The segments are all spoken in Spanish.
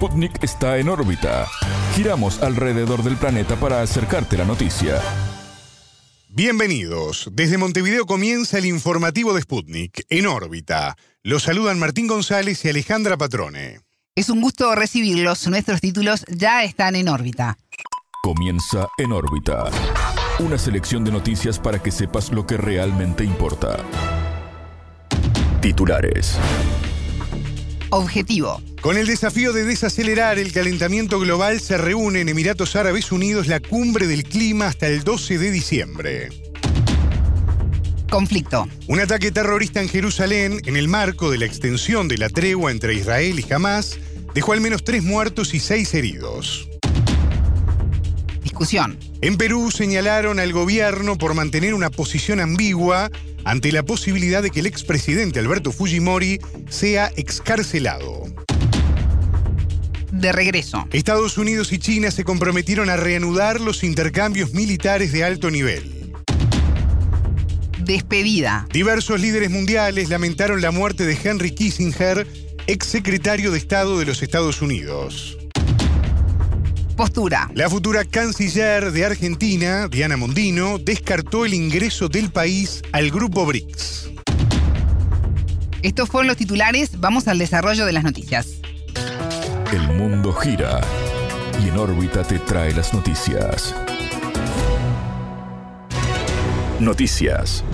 Sputnik está en órbita. Giramos alrededor del planeta para acercarte la noticia. Bienvenidos. Desde Montevideo comienza el informativo de Sputnik, en órbita. Los saludan Martín González y Alejandra Patrone. Es un gusto recibirlos. Nuestros títulos ya están en órbita. Comienza en órbita. Una selección de noticias para que sepas lo que realmente importa. Titulares. Objetivo. Con el desafío de desacelerar el calentamiento global se reúne en Emiratos Árabes Unidos la cumbre del clima hasta el 12 de diciembre. Conflicto. Un ataque terrorista en Jerusalén, en el marco de la extensión de la tregua entre Israel y Hamas, dejó al menos tres muertos y seis heridos. Discusión. En Perú señalaron al gobierno por mantener una posición ambigua ante la posibilidad de que el expresidente Alberto Fujimori sea excarcelado. De regreso. Estados Unidos y China se comprometieron a reanudar los intercambios militares de alto nivel. Despedida. Diversos líderes mundiales lamentaron la muerte de Henry Kissinger, exsecretario de Estado de los Estados Unidos. Postura. La futura canciller de Argentina, Diana Mondino, descartó el ingreso del país al grupo BRICS. Estos fueron los titulares. Vamos al desarrollo de las noticias. El mundo gira y en órbita te trae las noticias. Noticias.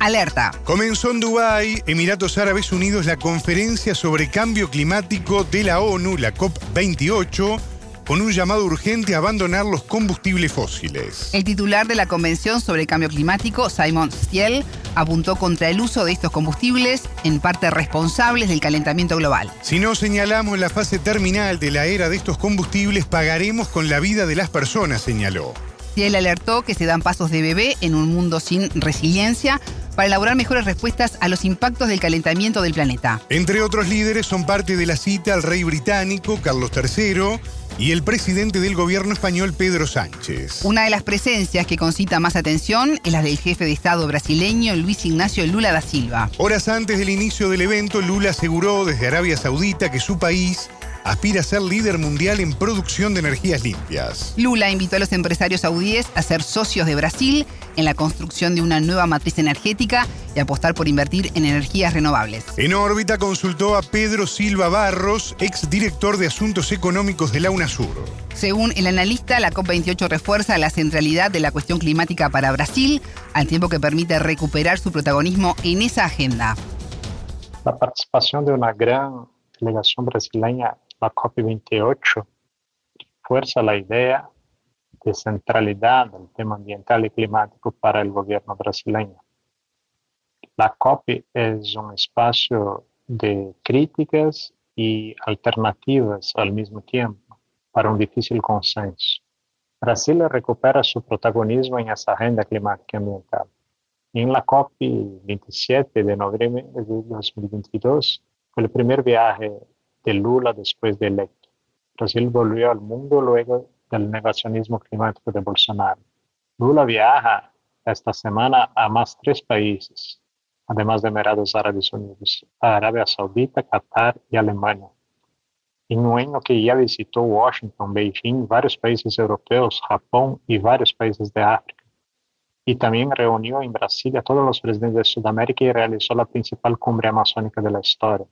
Alerta. Comenzó en Dubái, Emiratos Árabes Unidos, la conferencia sobre cambio climático de la ONU, la COP28, con un llamado urgente a abandonar los combustibles fósiles. El titular de la Convención sobre Cambio Climático, Simon Stiel, apuntó contra el uso de estos combustibles, en parte responsables del calentamiento global. Si no señalamos la fase terminal de la era de estos combustibles, pagaremos con la vida de las personas, señaló. Stiel alertó que se dan pasos de bebé en un mundo sin resiliencia para elaborar mejores respuestas a los impactos del calentamiento del planeta. Entre otros líderes son parte de la cita al rey británico Carlos III y el presidente del gobierno español Pedro Sánchez. Una de las presencias que concita más atención es la del jefe de Estado brasileño Luis Ignacio Lula da Silva. Horas antes del inicio del evento, Lula aseguró desde Arabia Saudita que su país aspira a ser líder mundial en producción de energías limpias. Lula invitó a los empresarios saudíes a ser socios de Brasil en la construcción de una nueva matriz energética y apostar por invertir en energías renovables. En órbita consultó a Pedro Silva Barros, exdirector de Asuntos Económicos de la UNASUR. Según el analista, la COP28 refuerza la centralidad de la cuestión climática para Brasil, al tiempo que permite recuperar su protagonismo en esa agenda. La participación de una gran delegación brasileña la COP28 fuerza la idea de centralidad del tema ambiental y climático para el gobierno brasileño. La COP es un espacio de críticas y alternativas al mismo tiempo para un difícil consenso. Brasil recupera su protagonismo en esa agenda climática y ambiental. En la COP 27 de noviembre de 2022 fue el primer viaje de Lula después de electo. Brasil volvió al mundo luego del negacionismo climático de Bolsonaro. Lula viaja esta semana a más tres países, además de Emiratos Árabes Unidos, Arabia Saudita, Qatar y Alemania. En un año que ya visitó Washington, Beijing, varios países europeos, Japón y varios países de África. Y también reunió en Brasil a todos los presidentes de Sudamérica y realizó la principal cumbre amazónica de la historia.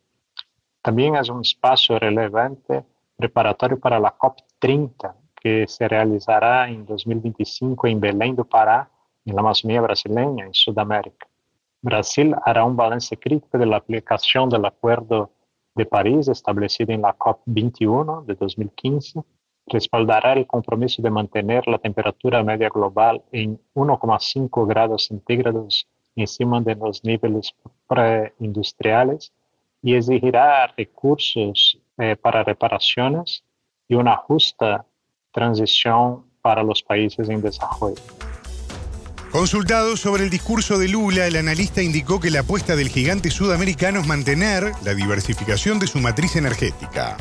También es un espacio relevante preparatorio para la COP30, que se realizará en 2025 en Belém do Pará, en la Amazonía brasileña, en Sudamérica. Brasil hará un balance crítico de la aplicación del Acuerdo de París establecido en la COP21 de 2015, respaldará el compromiso de mantener la temperatura media global en 1,5 grados centígrados encima de los niveles preindustriales y exigirá recursos eh, para reparaciones y una justa transición para los países en desarrollo. Consultado sobre el discurso de Lula, el analista indicó que la apuesta del gigante sudamericano es mantener la diversificación de su matriz energética.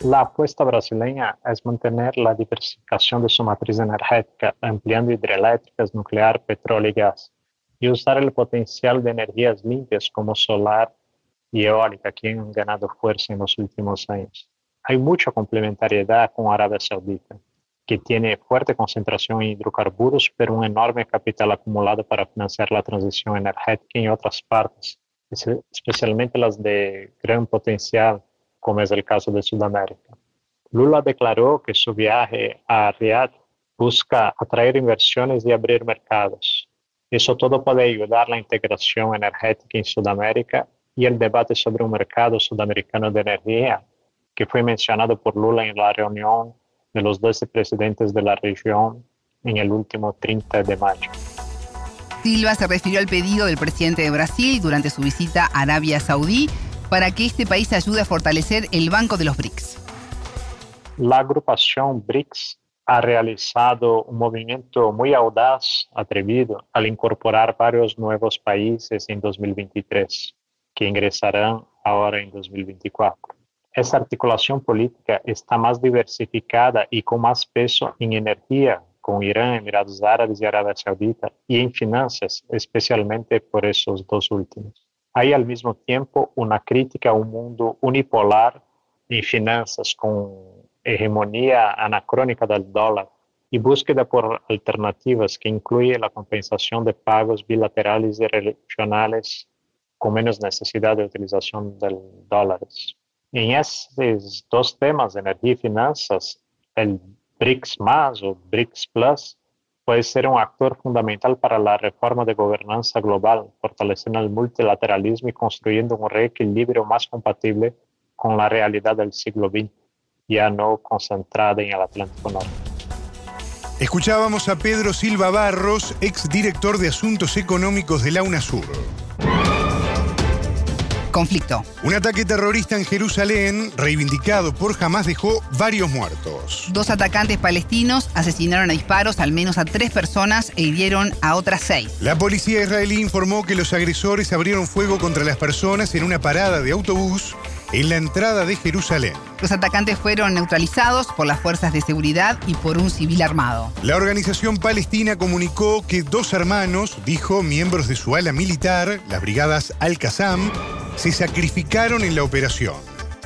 La apuesta brasileña es mantener la diversificación de su matriz energética, ampliando hidroeléctricas, nuclear, petróleo y gas, y usar el potencial de energías limpias como solar y eólica que han ganado fuerza en los últimos años. Hay mucha complementariedad con Arabia Saudita, que tiene fuerte concentración en hidrocarburos, pero un enorme capital acumulado para financiar la transición energética en otras partes, especialmente las de gran potencial, como es el caso de Sudamérica. Lula declaró que su viaje a Riyadh busca atraer inversiones y abrir mercados. Eso todo puede ayudar a la integración energética en Sudamérica y el debate sobre un mercado sudamericano de energía, que fue mencionado por Lula en la reunión de los 12 presidentes de la región en el último 30 de mayo. Silva se refirió al pedido del presidente de Brasil durante su visita a Arabia Saudí para que este país ayude a fortalecer el Banco de los BRICS. La agrupación BRICS ha realizado un movimiento muy audaz, atrevido, al incorporar varios nuevos países en 2023, que ingresarán ahora en 2024. Esta articulación política está más diversificada y con más peso en energía, con Irán, Emiratos Árabes y Arabia Saudita, y en finanzas, especialmente por esos dos últimos. Hay al mismo tiempo una crítica a un mundo unipolar en finanzas con hegemonía anacrónica del dólar y búsqueda por alternativas que incluye la compensación de pagos bilaterales y regionales con menos necesidad de utilización del dólares. En estos dos temas, energía y finanzas, el BRICS más o BRICS Plus puede ser un actor fundamental para la reforma de gobernanza global, fortaleciendo el multilateralismo y construyendo un reequilibrio más compatible con la realidad del siglo XX ya no concentrada en el Atlántico Norte. Escuchábamos a Pedro Silva Barros, exdirector de Asuntos Económicos de la UNASUR. Conflicto. Un ataque terrorista en Jerusalén, reivindicado por Hamas, dejó varios muertos. Dos atacantes palestinos asesinaron a disparos al menos a tres personas e hirieron a otras seis. La policía israelí informó que los agresores abrieron fuego contra las personas en una parada de autobús en la entrada de Jerusalén. Los atacantes fueron neutralizados por las fuerzas de seguridad y por un civil armado. La organización palestina comunicó que dos hermanos, dijo, miembros de su ala militar, las brigadas Al-Qassam, se sacrificaron en la operación.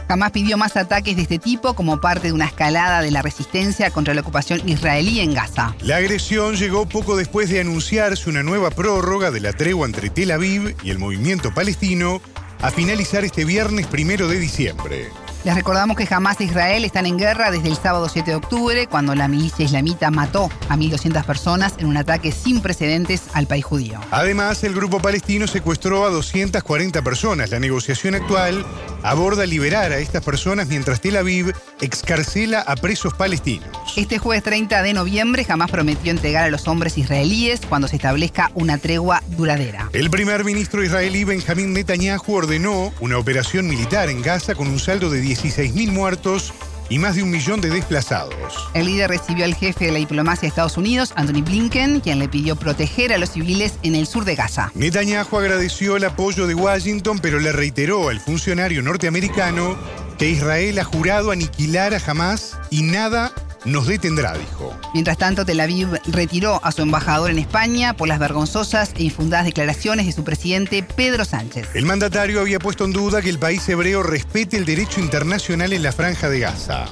Jamás pidió más ataques de este tipo como parte de una escalada de la resistencia contra la ocupación israelí en Gaza. La agresión llegó poco después de anunciarse una nueva prórroga de la tregua entre Tel Aviv y el movimiento palestino a finalizar este viernes primero de diciembre. Les recordamos que Hamas e Israel están en guerra desde el sábado 7 de octubre, cuando la milicia islamita mató a 1.200 personas en un ataque sin precedentes al país judío. Además, el grupo palestino secuestró a 240 personas. La negociación actual aborda liberar a estas personas mientras Tel Aviv excarcela a presos palestinos. Este jueves 30 de noviembre jamás prometió entregar a los hombres israelíes cuando se establezca una tregua duradera. El primer ministro israelí Benjamín Netanyahu ordenó una operación militar en Gaza con un saldo de 16.000 muertos y más de un millón de desplazados. El líder recibió al jefe de la diplomacia de Estados Unidos, Anthony Blinken, quien le pidió proteger a los civiles en el sur de Gaza. Netanyahu agradeció el apoyo de Washington, pero le reiteró al funcionario norteamericano que Israel ha jurado aniquilar a Hamas y nada nos detendrá, dijo. Mientras tanto, Tel Aviv retiró a su embajador en España por las vergonzosas e infundadas declaraciones de su presidente Pedro Sánchez. El mandatario había puesto en duda que el país hebreo respete el derecho internacional en la franja de Gaza.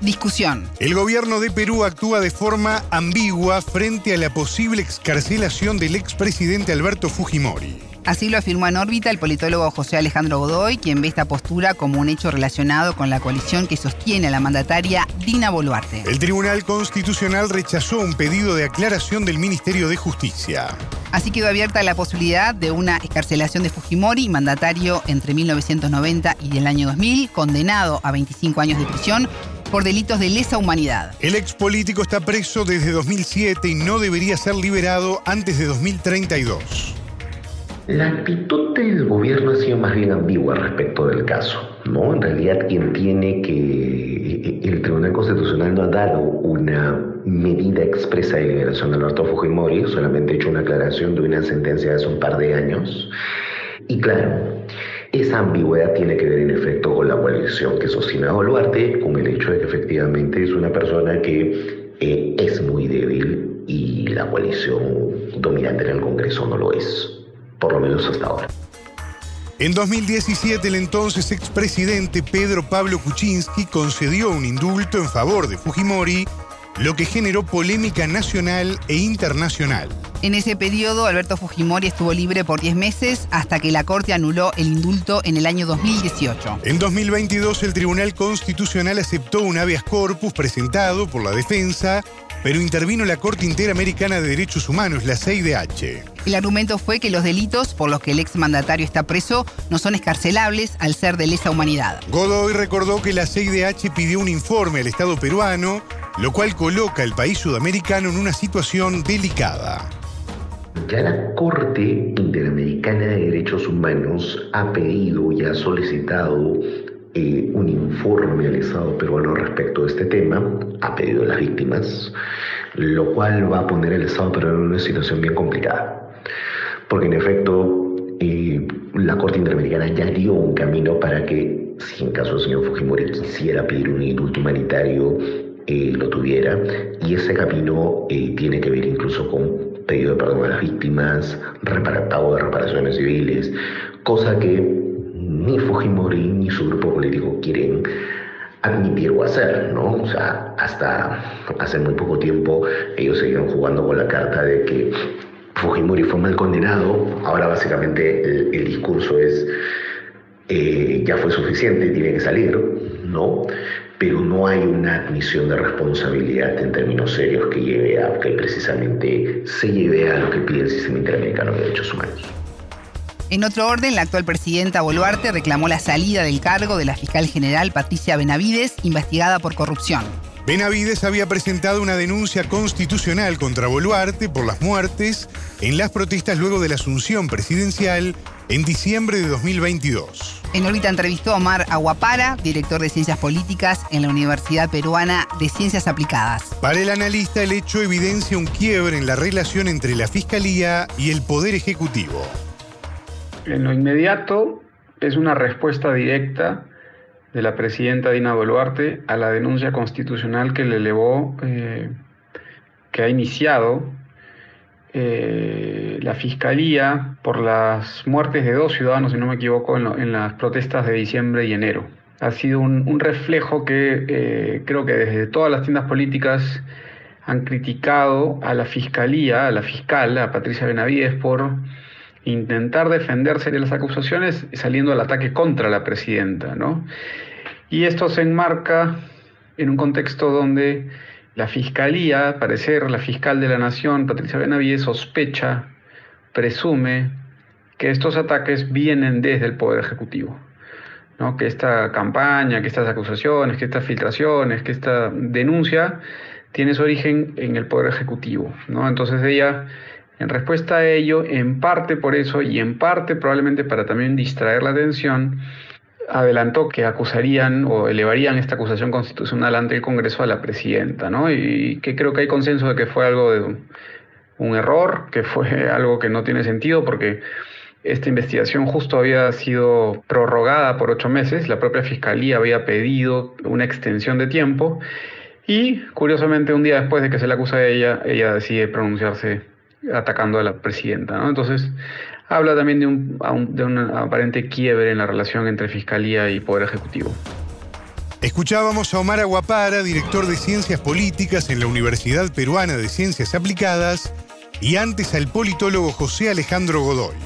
Discusión. El gobierno de Perú actúa de forma ambigua frente a la posible excarcelación del expresidente Alberto Fujimori. Así lo afirmó en órbita el politólogo José Alejandro Godoy, quien ve esta postura como un hecho relacionado con la coalición que sostiene a la mandataria Dina Boluarte. El Tribunal Constitucional rechazó un pedido de aclaración del Ministerio de Justicia. Así quedó abierta la posibilidad de una escarcelación de Fujimori, mandatario entre 1990 y el año 2000, condenado a 25 años de prisión por delitos de lesa humanidad. El ex político está preso desde 2007 y no debería ser liberado antes de 2032. La actitud del gobierno ha sido más bien ambigua respecto del caso. ¿no? En realidad, quien tiene que. El Tribunal Constitucional no ha dado una medida expresa de liberación de Alberto Fujimori, solamente ha hecho una aclaración de una sentencia de hace un par de años. Y claro, esa ambigüedad tiene que ver en efecto con la coalición que sostiene a Boluarte, con el hecho de que efectivamente es una persona que eh, es muy débil y la coalición dominante en el Congreso no lo es por lo menos hasta ahora. En 2017, el entonces expresidente Pedro Pablo Kuczynski concedió un indulto en favor de Fujimori, lo que generó polémica nacional e internacional. En ese periodo, Alberto Fujimori estuvo libre por 10 meses hasta que la Corte anuló el indulto en el año 2018. En 2022, el Tribunal Constitucional aceptó un habeas corpus presentado por la defensa, pero intervino la Corte Interamericana de Derechos Humanos, la CIDH. El argumento fue que los delitos por los que el exmandatario está preso no son escarcelables al ser de lesa humanidad. Godoy recordó que la CIDH pidió un informe al Estado peruano, lo cual coloca al país sudamericano en una situación delicada. Ya la Corte Interamericana de Derechos Humanos ha pedido y ha solicitado eh, un informe al Estado peruano respecto a este tema, ha pedido a las víctimas, lo cual va a poner al Estado peruano en una situación bien complicada. Porque en efecto, eh, la Corte Interamericana ya dio un camino para que, si en caso el señor Fujimori quisiera pedir un indulto humanitario, eh, lo tuviera. Y ese camino tiene que ver incluso con pedido de perdón a las víctimas, pago de reparaciones civiles, cosa que ni Fujimori ni su grupo político quieren admitir o hacer, ¿no? O sea, hasta hace muy poco tiempo ellos seguían jugando con la carta de que Fujimori fue mal condenado, ahora básicamente el, discurso es eh, ya fue suficiente, tiene que salir, ¿no? pero no hay una admisión de responsabilidad en términos serios que lleve a que precisamente se lleve a lo que pide el sistema interamericano de derechos humanos. En otro orden, la actual presidenta Boluarte reclamó la salida del cargo de la fiscal general Patricia Benavides, investigada por corrupción. Benavides había presentado una denuncia constitucional contra Boluarte por las muertes en las protestas luego de la asunción presidencial en diciembre de 2022. En órbita entrevistó a Omar Aguapara, director de Ciencias Políticas en la Universidad Peruana de Ciencias Aplicadas. Para el analista, el hecho evidencia un quiebre en la relación entre la Fiscalía y el Poder Ejecutivo. En lo inmediato, es una respuesta directa de la presidenta Dina Boluarte a la denuncia constitucional que le elevó, eh, que ha iniciado eh, la Fiscalía por las muertes de dos ciudadanos, si no me equivoco, en, las protestas de diciembre y enero. Ha sido un, reflejo que eh, creo que desde todas las tiendas políticas han criticado a la Fiscalía, a la fiscal, a Patricia Benavides, por intentar defenderse de las acusaciones saliendo al ataque contra la presidenta. ¿no? Y esto se enmarca en un contexto donde la fiscalía, al parecer, la fiscal de la Nación, Patricia Benavides, sospecha, presume que estos ataques vienen desde el Poder Ejecutivo. ¿no? Que esta campaña, que estas acusaciones, que estas filtraciones, que esta denuncia tiene su origen en el Poder Ejecutivo. ¿no? Entonces ella, en respuesta a ello, en parte por eso y en parte probablemente para también distraer la atención, adelantó que acusarían o elevarían esta acusación constitucional ante el Congreso a la presidenta, ¿no? Y que creo que hay consenso de que fue algo de un, error, que fue algo que no tiene sentido porque esta investigación justo había sido prorrogada por ocho meses, la propia Fiscalía había pedido una extensión de tiempo y curiosamente un día después de que se le acusa a ella, ella decide pronunciarse atacando a la presidenta, ¿no? Entonces habla también de un, de un aparente quiebre en la relación entre Fiscalía y Poder Ejecutivo. Escuchábamos a Omar Aguapara, director de Ciencias Políticas en la Universidad Peruana de Ciencias Aplicadas, y antes al politólogo José Alejandro Godoy.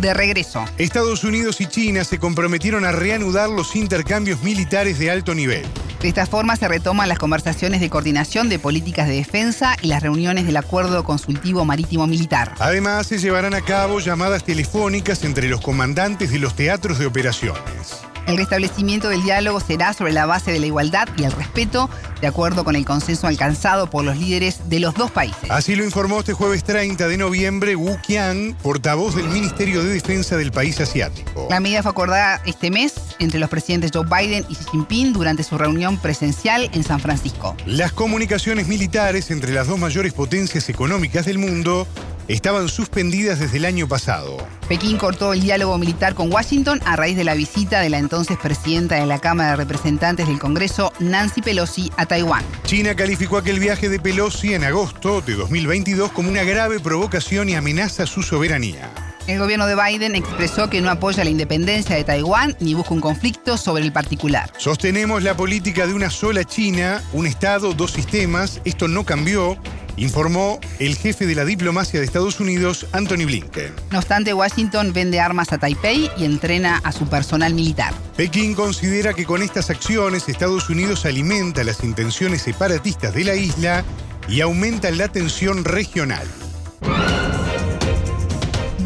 De regreso. Estados Unidos y China se comprometieron a reanudar los intercambios militares de alto nivel. De esta forma se retoman las conversaciones de coordinación de políticas de defensa y las reuniones del Acuerdo Consultivo Marítimo Militar. Además, se llevarán a cabo llamadas telefónicas entre los comandantes de los teatros de operaciones. El restablecimiento del diálogo será sobre la base de la igualdad y el respeto, de acuerdo con el consenso alcanzado por los líderes de los dos países. Así lo informó este jueves 30 de noviembre Wu Qian, portavoz del Ministerio de Defensa del país asiático. La medida fue acordada este mes entre los presidentes Joe Biden y Xi Jinping durante su reunión presencial en San Francisco. Las comunicaciones militares entre las dos mayores potencias económicas del mundo estaban suspendidas desde el año pasado. Pekín cortó el diálogo militar con Washington a raíz de la visita de la entonces presidenta de la Cámara de Representantes del Congreso, Nancy Pelosi, a Taiwán. China calificó aquel viaje de Pelosi en agosto de 2022 como una grave provocación y amenaza a su soberanía. El gobierno de Biden expresó que no apoya la independencia de Taiwán ni busca un conflicto sobre el particular. Sostenemos la política de una sola China, un Estado, dos sistemas. Esto no cambió informó el jefe de la diplomacia de Estados Unidos, Anthony Blinken. No obstante, Washington vende armas a Taipei y entrena a su personal militar. Pekín considera que con estas acciones Estados Unidos alimenta las intenciones separatistas de la isla y aumenta la tensión regional.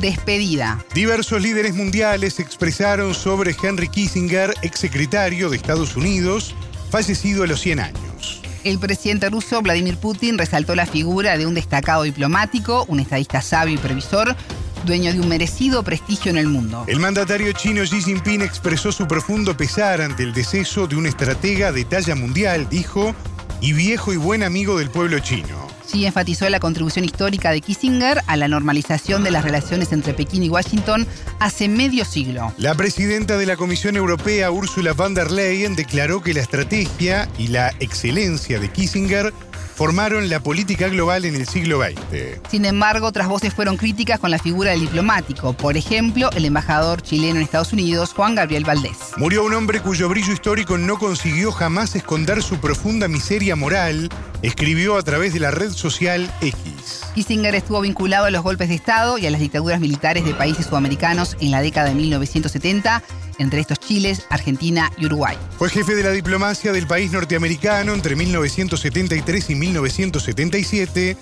Despedida. Diversos líderes mundiales expresaron sobre Henry Kissinger, exsecretario de Estados Unidos, fallecido a los 100 años. El presidente ruso Vladimir Putin resaltó la figura de un destacado diplomático, un estadista sabio y previsor, dueño de un merecido prestigio en el mundo. El mandatario chino Xi Jinping expresó su profundo pesar ante el deceso de un estratega de talla mundial, dijo, y viejo y buen amigo del pueblo chino. Sí enfatizó la contribución histórica de Kissinger a la normalización de las relaciones entre Pekín y Washington hace medio siglo. La presidenta de la Comisión Europea, Ursula von der Leyen, declaró que la estrategia y la excelencia de Kissinger formaron la política global en el siglo XX. Sin embargo, otras voces fueron críticas con la figura del diplomático. Por ejemplo, el embajador chileno en Estados Unidos, Juan Gabriel Valdés. Murió un hombre cuyo brillo histórico no consiguió jamás esconder su profunda miseria moral, escribió a través de la red social X. Kissinger estuvo vinculado a los golpes de Estado y a las dictaduras militares de países sudamericanos en la década de 1970 entre estos Chiles, Argentina y Uruguay. Fue jefe de la diplomacia del país norteamericano entre 1973 y 1977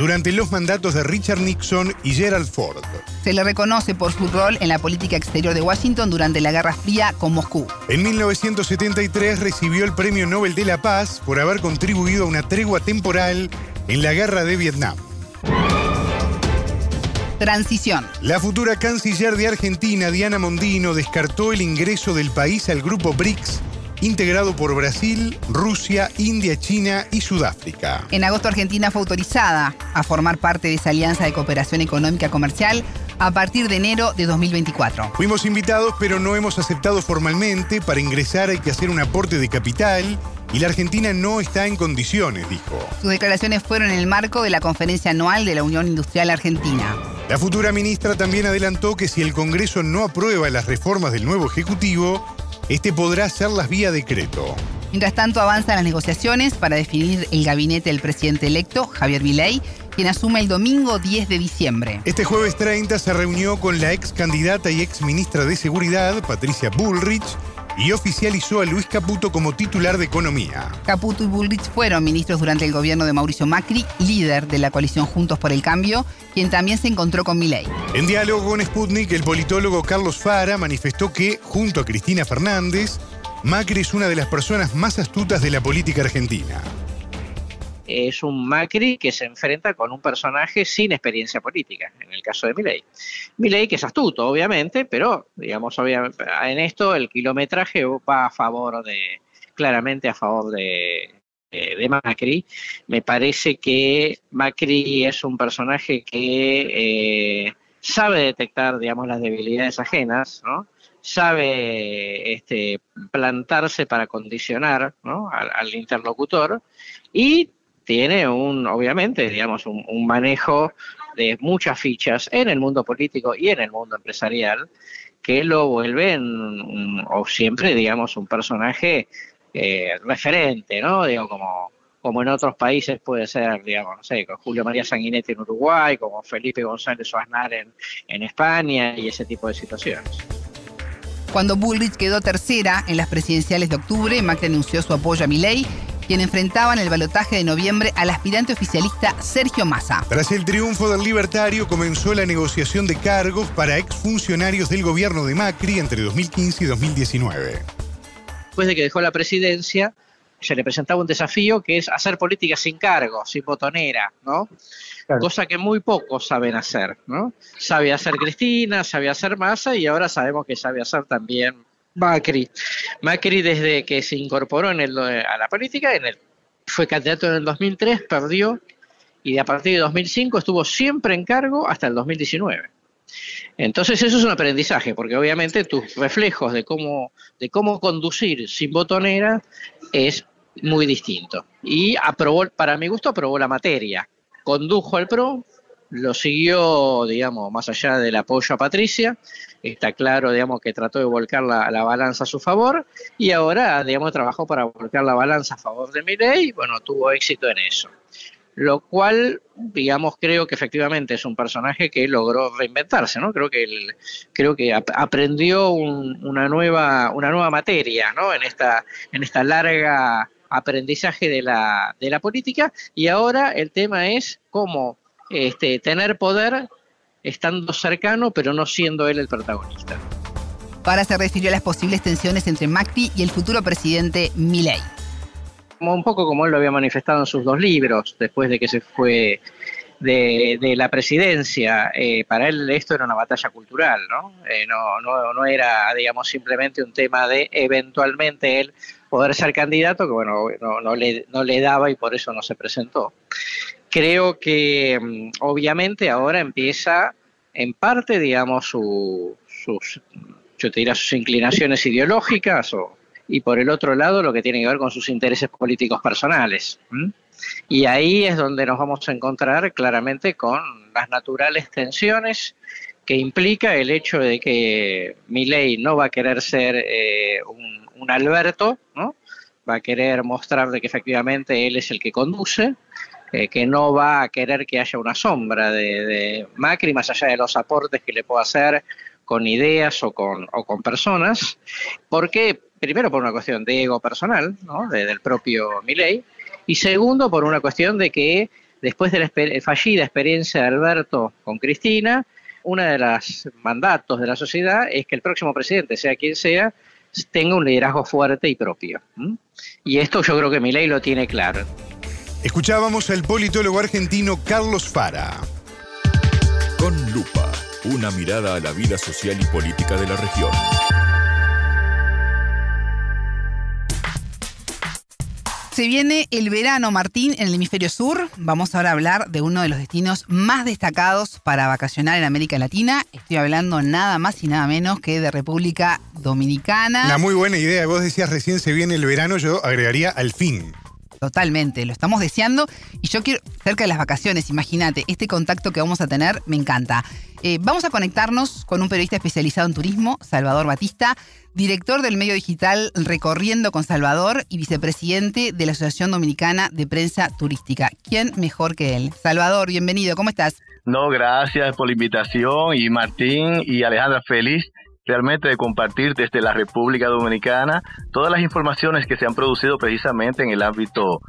durante los mandatos de Richard Nixon y Gerald Ford. Se le reconoce por su rol en la política exterior de Washington durante la Guerra Fría con Moscú. En 1973 recibió el Premio Nobel de la Paz por haber contribuido a una tregua temporal en la Guerra de Vietnam. Transición. La futura canciller de Argentina, Diana Mondino, descartó el ingreso del país al grupo BRICS, integrado por Brasil, Rusia, India, China y Sudáfrica. En agosto Argentina fue autorizada a formar parte de esa alianza de cooperación económica comercial a partir de enero de 2024. Fuimos invitados, pero no hemos aceptado formalmente. Para ingresar hay que hacer un aporte de capital y la Argentina no está en condiciones, dijo. Sus declaraciones fueron en el marco de la conferencia anual de la Unión Industrial Argentina. La futura ministra también adelantó que si el Congreso no aprueba las reformas del nuevo Ejecutivo, este podrá hacerlas vía decreto. Mientras tanto, avanzan las negociaciones para definir el gabinete del presidente electo, Javier Milei, quien asume el domingo 10 de diciembre. Este jueves 30 se reunió con la ex candidata y ex ministra de Seguridad, Patricia Bullrich, y oficializó a Luis Caputo como titular de Economía. Caputo y Bullrich fueron ministros durante el gobierno de Mauricio Macri, líder de la coalición Juntos por el Cambio, quien también se encontró con Milei. En diálogo con Sputnik, el politólogo Carlos Fara manifestó que, junto a Cristina Fernández, Macri es una de las personas más astutas de la política argentina es un Macri que se enfrenta con un personaje sin experiencia política, en el caso de Milei. Milei que es astuto, obviamente, pero digamos, obviamente, en esto el kilometraje va a favor de, claramente a favor de, de Macri. Me parece que Macri es un personaje que eh, sabe detectar, digamos, las debilidades ajenas, ¿no? sabe este, plantarse para condicionar al, al, interlocutor y tiene un, obviamente, digamos, un, manejo de muchas fichas en el mundo político y en el mundo empresarial que lo vuelven o siempre, digamos, un personaje eh, referente, ¿no? Digo, como, como en otros países puede ser, digamos, no sé, con Julio María Sanguinetti en Uruguay, como Felipe González Oaznar en, en España y ese tipo de situaciones. Cuando Bullrich quedó tercera en las presidenciales de octubre, Macri anunció su apoyo a Milei quien enfrentaba en el balotaje de noviembre al aspirante oficialista Sergio Massa. Tras el triunfo del libertario comenzó la negociación de cargos para exfuncionarios del gobierno de Macri entre 2015 y 2019. Después de que dejó la presidencia, se le presentaba un desafío que es hacer política sin cargos, sin botonera, ¿no? Cosa que muy pocos saben hacer, ¿no? Sabe hacer Cristina, sabe hacer Massa y ahora sabemos que sabe hacer también Macri. Macri desde que se incorporó en el, a la política, en el, fue candidato en el 2003, perdió y a partir de 2005 estuvo siempre en cargo hasta el 2019. Entonces eso es un aprendizaje, porque obviamente tus reflejos de cómo, de cómo conducir sin botonera es muy distinto. Y aprobó, para mi gusto, aprobó la materia. Condujo al PRO, lo siguió, digamos, más allá del apoyo a Patricia, está claro, digamos, que trató de volcar la, balanza a su favor y ahora, digamos, trabajó para volcar la balanza a favor de Milei y, bueno, tuvo éxito en eso. Lo cual, digamos, creo que efectivamente es un personaje que logró reinventarse, ¿no? Creo que creo que aprendió una nueva una nueva materia, ¿no? En esta en esta larga aprendizaje de la, de la política y ahora el tema es cómo este, tener poder estando cercano, pero no siendo él el protagonista. Para se refirió a las posibles tensiones entre Macri y el futuro presidente Milei. Como un poco como él lo había manifestado en sus dos libros, después de que se fue de, la presidencia, eh, para él esto era una batalla cultural, ¿no? Eh, no, no, no era, digamos, simplemente un tema de eventualmente él poder ser candidato, que bueno, no, no, le, no le daba y por eso no se presentó creo que mm, obviamente ahora empieza en parte, digamos, sus, yo te diría, sus inclinaciones ideológicas o, y por el otro lado lo que tiene que ver con sus intereses políticos personales. Y ahí es donde nos vamos a encontrar claramente con las naturales tensiones que implica el hecho de que Milei no va a querer ser eh, un, un, Alberto, ¿no? va a querer mostrar de que efectivamente él es el que conduce, eh, que no va a querer que haya una sombra de, Macri, más allá de los aportes que le pueda hacer con ideas o con, o con personas, porque primero por una cuestión de ego personal, ¿no? del propio Milei, y segundo por una cuestión de que después de la fallida experiencia de Alberto con Cristina, uno de los mandatos de la sociedad es que el próximo presidente, sea quien sea, tenga un liderazgo fuerte y propio. Y esto yo creo que Milei lo tiene claro. Escuchábamos al politólogo argentino Carlos Fara. Con lupa, una mirada a la vida social y política de la región. Se viene el verano, Martín, en el hemisferio sur. Vamos ahora a hablar de uno de los destinos más destacados para vacacionar en América Latina. Estoy hablando nada más y nada menos que de República Dominicana. Una muy buena idea. Vos decías recién se viene el verano, yo agregaría al fin. Totalmente, lo estamos deseando y yo quiero, cerca de las vacaciones, imagínate, este contacto que vamos a tener me encanta. Eh, vamos a conectarnos con un periodista especializado en turismo, Salvador Batista, director del medio digital Recorriendo con Salvador y vicepresidente de la Asociación Dominicana de Prensa Turística. ¿Quién mejor que él? Salvador, bienvenido, ¿cómo estás? No, gracias por la invitación y Martín y Alejandra, feliz realmente de compartir desde la República Dominicana todas las informaciones que se han producido precisamente en el ámbito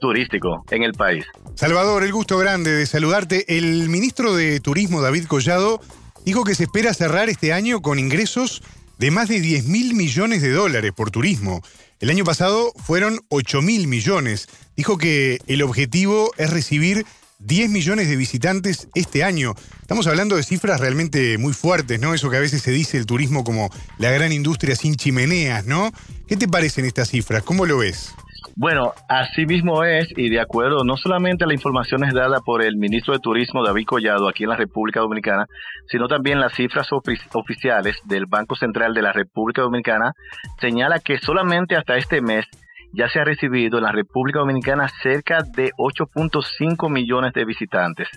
turístico en el país. Salvador, el gusto grande de saludarte. El ministro de Turismo, David Collado, dijo que se espera cerrar este año con ingresos de más de 10 mil millones de dólares por turismo. El año pasado fueron 8 mil millones. Dijo que el objetivo es recibir 10 millones de visitantes este año. Estamos hablando de cifras realmente muy fuertes, ¿no? Eso que a veces se dice el turismo como la gran industria sin chimeneas, ¿no? ¿Qué te parecen estas cifras? ¿Cómo lo ves? Bueno, así mismo es, y de acuerdo no solamente a la información es dada por el ministro de Turismo David Collado aquí en la República Dominicana, sino también las cifras oficiales del Banco Central de la República Dominicana señala que solamente hasta este mes ya se ha recibido en la República Dominicana cerca de 8.5 millones de visitantes.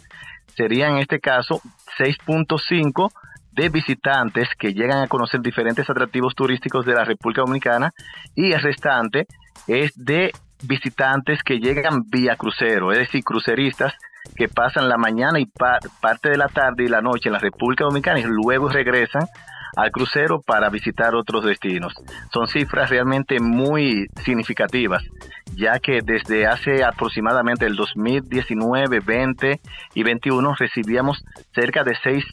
Sería en este caso 6.5 de visitantes que llegan a conocer diferentes atractivos turísticos de la República Dominicana y el restante es de visitantes que llegan vía crucero, es decir, cruceristas que pasan la mañana y parte de la tarde y la noche en la República Dominicana y luego regresan al crucero para visitar otros destinos. Son cifras realmente muy significativas, ya que desde hace aproximadamente el 2019, 20 y 21 recibíamos cerca de 6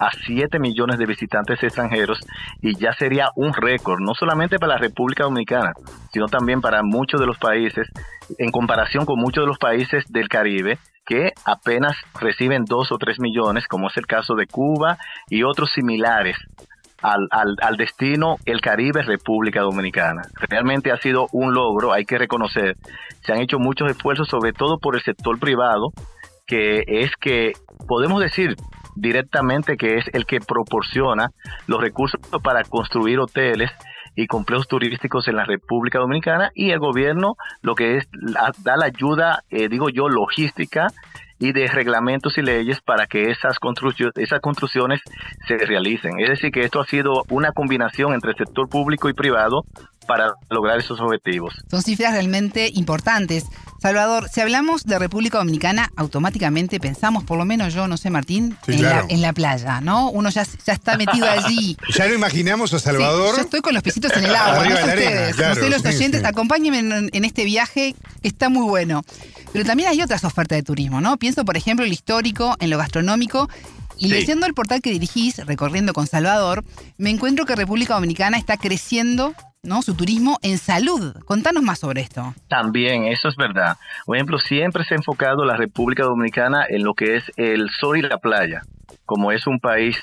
a 7 millones de visitantes extranjeros y ya sería un récord, no solamente para la República Dominicana, sino también para muchos de los países, en comparación con muchos de los países del Caribe, que apenas reciben 2 o 3 millones, como es el caso de Cuba y otros similares al, al, al, destino el Caribe República Dominicana. Realmente ha sido un logro, hay que reconocer. Se han hecho muchos esfuerzos, sobre todo por el sector privado, que es que podemos decir directamente que es el que proporciona los recursos para construir hoteles y complejos turísticos en la República Dominicana y el gobierno lo que es da la ayuda, eh, digo yo, logística y de reglamentos y leyes para que esas, esas construcciones se realicen. Es decir, que esto ha sido una combinación entre el sector público y privado para lograr esos objetivos. Son cifras realmente importantes. Salvador, si hablamos de República Dominicana, automáticamente pensamos, por lo menos yo, no sé, Martín, en, la, playa, ¿no? Uno ya, ya está metido allí. ya lo imaginamos a Salvador. yo estoy con los pisitos en el agua, no sé ustedes. no sé los oyentes, acompáñenme en, este viaje, está muy bueno. Pero también hay otras ofertas de turismo, ¿no? Pienso, por ejemplo, el histórico, en lo gastronómico. Y leyendo el portal que dirigís, recorriendo con Salvador, me encuentro que República Dominicana está creciendo ¿no? Su turismo en salud. Contanos más sobre esto. También, eso es verdad. Por ejemplo, siempre se ha enfocado la República Dominicana en lo que es el sol y la playa, como es un país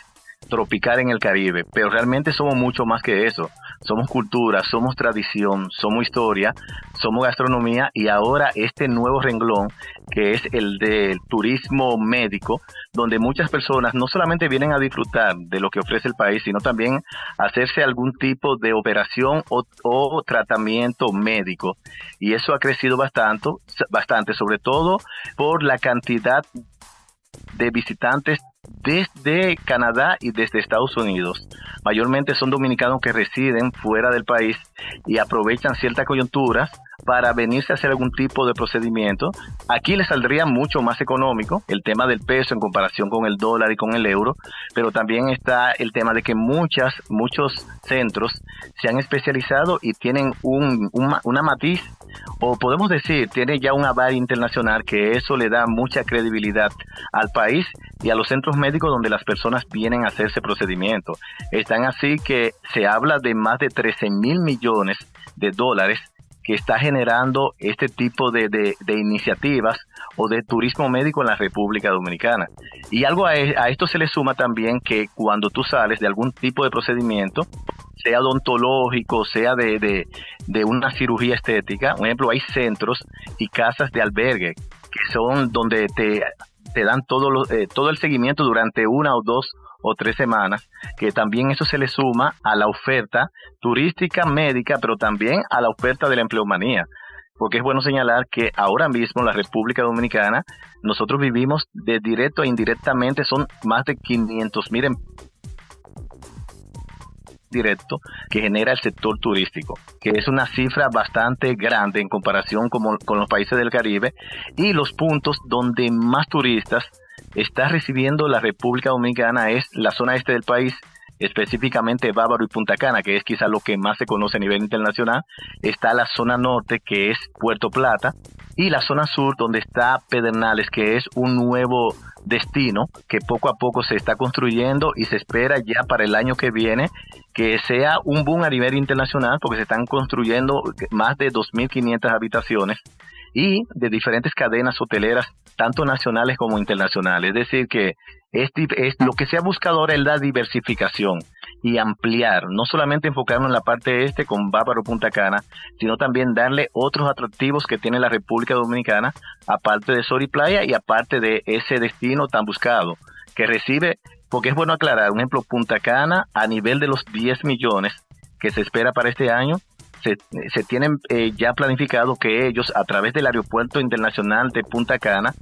tropical en el Caribe, pero realmente somos mucho más que eso. Somos cultura, somos tradición, somos historia, somos gastronomía y ahora este nuevo renglón que es el del turismo médico, donde muchas personas no solamente vienen a disfrutar de lo que ofrece el país, sino también hacerse algún tipo de operación o, o tratamiento médico. Y eso ha crecido bastante, bastante, sobre todo por la cantidad de visitantes desde Canadá y desde Estados Unidos. Mayormente son dominicanos que residen fuera del país y aprovechan ciertas coyunturas para venirse a hacer algún tipo de procedimiento. Aquí les saldría mucho más económico el tema del peso en comparación con el dólar y con el euro, pero también está el tema de que muchas, muchos centros se han especializado y tienen un, una matiz o podemos decir, tiene ya un aval internacional que eso le da mucha credibilidad al país y a los centros médicos donde las personas vienen a hacerse procedimientos. Están así que se habla de más de 13 mil millones de dólares que está generando este tipo de, iniciativas o de turismo médico en la República Dominicana. Y algo e, a, esto se le suma también que cuando tú sales de algún tipo de procedimiento, sea odontológico, sea de, de, una cirugía estética, por ejemplo, hay centros y casas de albergue que son donde te, te dan todo, eh, todo el seguimiento durante una o dos o tres semanas, que también eso se le suma a la oferta turística médica, pero también a la oferta de la empleomanía. Porque es bueno señalar que ahora mismo en la República Dominicana nosotros vivimos de directo e indirectamente, son más de 500 mil em-, directo que genera el sector turístico, que es una cifra bastante grande en comparación con, con los países del Caribe y los puntos donde más turistas está recibiendo la República Dominicana es la zona este del país, específicamente Bávaro y Punta Cana, que es quizá lo que más se conoce a nivel internacional. Está la zona norte, que es Puerto Plata, y la zona sur, donde está Pedernales, que es un nuevo destino que poco a poco se está construyendo y se espera ya para el año que viene que sea un boom a nivel internacional porque se están construyendo más de 2.500 habitaciones y de diferentes cadenas hoteleras tanto nacionales como internacionales. Es decir, que es, lo que se ha buscado ahora es la diversificación y ampliar, no solamente enfocarnos en la parte este con Bávaro Punta Cana, sino también darle otros atractivos que tiene la República Dominicana, aparte de Sol y Playa y aparte de ese destino tan buscado, que recibe, porque es bueno aclarar, un ejemplo, Punta Cana a nivel de los 10 millones que se espera para este año, se, tienen eh, ya planificado que ellos, a través del Aeropuerto Internacional de Punta Cana,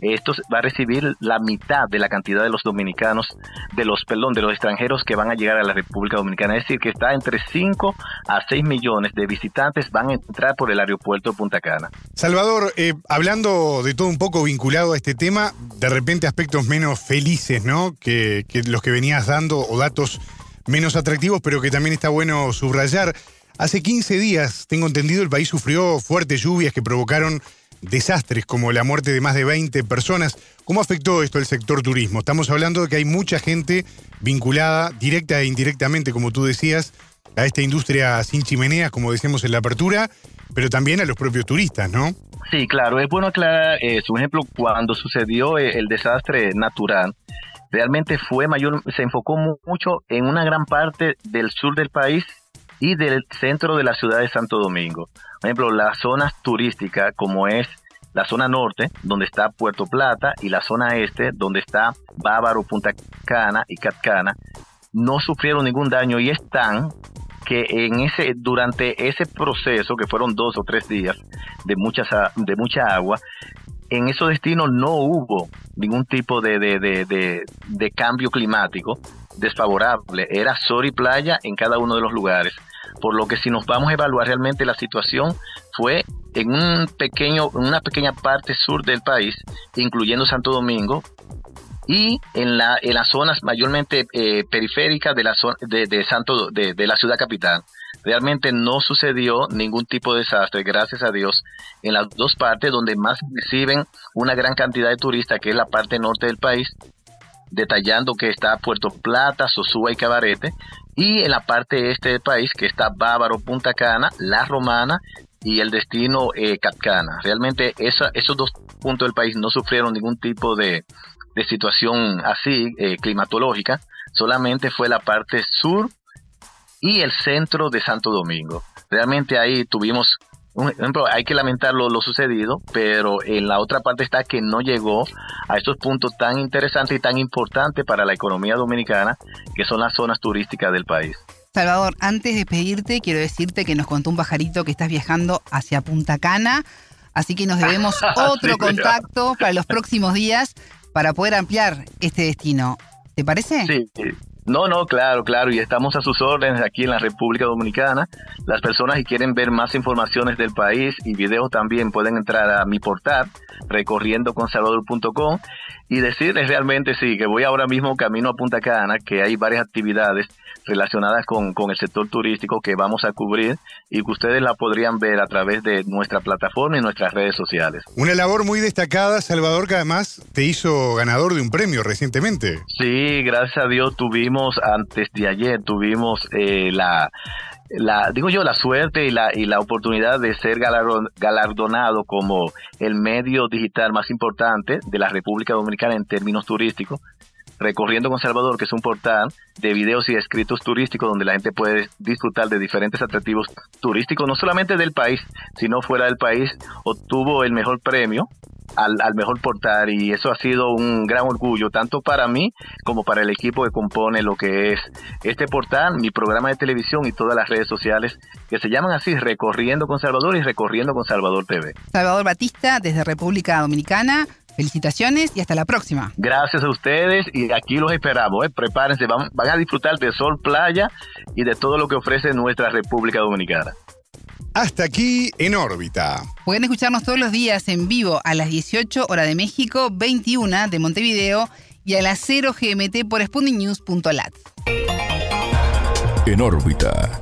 esto va a recibir la mitad de la cantidad de los dominicanos, de los, perdón, de los extranjeros que van a llegar a la República Dominicana. Es decir, que está entre 5 a 6 millones de visitantes van a entrar por el aeropuerto de Punta Cana. Salvador, eh, hablando de todo un poco vinculado a este tema, de repente aspectos menos felices, ¿no? Que, que los que venías dando o datos menos atractivos, pero que también está bueno subrayar. Hace 15 días, tengo entendido, el país sufrió fuertes lluvias que provocaron desastres como la muerte de más de 20 personas. ¿Cómo afectó esto al sector turismo? Estamos hablando de que hay mucha gente vinculada directa e indirectamente, como tú decías, a esta industria sin chimeneas, como decíamos en la apertura, pero también a los propios turistas, ¿no? Sí, claro, es bueno aclarar eso. Un ejemplo, cuando sucedió el desastre natural, realmente fue mayor, se enfocó mucho en una gran parte del sur del país y del centro de la ciudad de Santo Domingo. Por ejemplo, las zonas turísticas como es la zona norte, donde está Puerto Plata, y la zona este, donde está Bávaro, Punta Cana y Catcana, no sufrieron ningún daño y están que en ese durante ese proceso que fueron dos o tres días de muchas de mucha agua en esos destinos no hubo ningún tipo de, de, cambio climático desfavorable. Era sol y playa en cada uno de los lugares. Por lo que si nos vamos a evaluar realmente la situación fue en un pequeño, una pequeña parte sur del país, incluyendo Santo Domingo, y en, la, en las zonas mayormente eh, periféricas de la, de, Santo, de, de la ciudad capital. Realmente no sucedió ningún tipo de desastre, gracias a Dios, en las dos partes donde más reciben una gran cantidad de turistas, que es la parte norte del país, detallando que está Puerto Plata, Sosúa y Cabarete, y en la parte este del país, que está Bávaro, Punta Cana, La Romana y el destino eh, Capcana. Realmente esos dos puntos del país no sufrieron ningún tipo de, situación así eh, climatológica, solamente fue la parte sur y el centro de Santo Domingo. Realmente ahí tuvimos, ejemplo, hay que lamentar lo, sucedido, pero en la otra parte está que no llegó a estos puntos tan interesantes y tan importantes para la economía dominicana, que son las zonas turísticas del país. Salvador, antes de pedirte, quiero decirte que nos contó un pajarito que estás viajando hacia Punta Cana, así que nos debemos otro contacto para los próximos días para poder ampliar este destino. ¿Te parece? Sí, no, no, claro, claro, y estamos a sus órdenes aquí en la República Dominicana. Las personas que quieren ver más informaciones del país y videos también pueden entrar a mi portal recorriendoconsalvador.com y decirles realmente sí, que voy ahora mismo camino a Punta Cana, que hay varias actividades relacionadas con, con el sector turístico que vamos a cubrir y que ustedes la podrían ver a través de nuestra plataforma y nuestras redes sociales. Una labor muy destacada, Salvador, que además te hizo ganador de un premio recientemente. Sí, gracias a Dios tuvimos, antes de ayer, tuvimos eh, la la, digo yo, la suerte y la, y la oportunidad de ser galardonado como el medio digital más importante de la República Dominicana en términos turísticos Recorriendo con Salvador, que es un portal de videos y escritos turísticos donde la gente puede disfrutar de diferentes atractivos turísticos, no solamente del país, sino fuera del país, obtuvo el mejor premio al, mejor portal y eso ha sido un gran orgullo tanto para mí como para el equipo que compone lo que es este portal, mi programa de televisión y todas las redes sociales que se llaman así Recorriendo con Salvador y Recorriendo con Salvador TV. Salvador Batista desde República Dominicana. Felicitaciones y hasta la próxima. Gracias a ustedes y aquí los esperamos. ¿eh? Prepárense, van, van a disfrutar de sol, playa y de todo lo que ofrece nuestra República Dominicana. Hasta aquí en órbita. Pueden escucharnos todos los días en vivo a las 18 horas de México, 21 de Montevideo y a las 0 GMT por spundinews.lat. En órbita.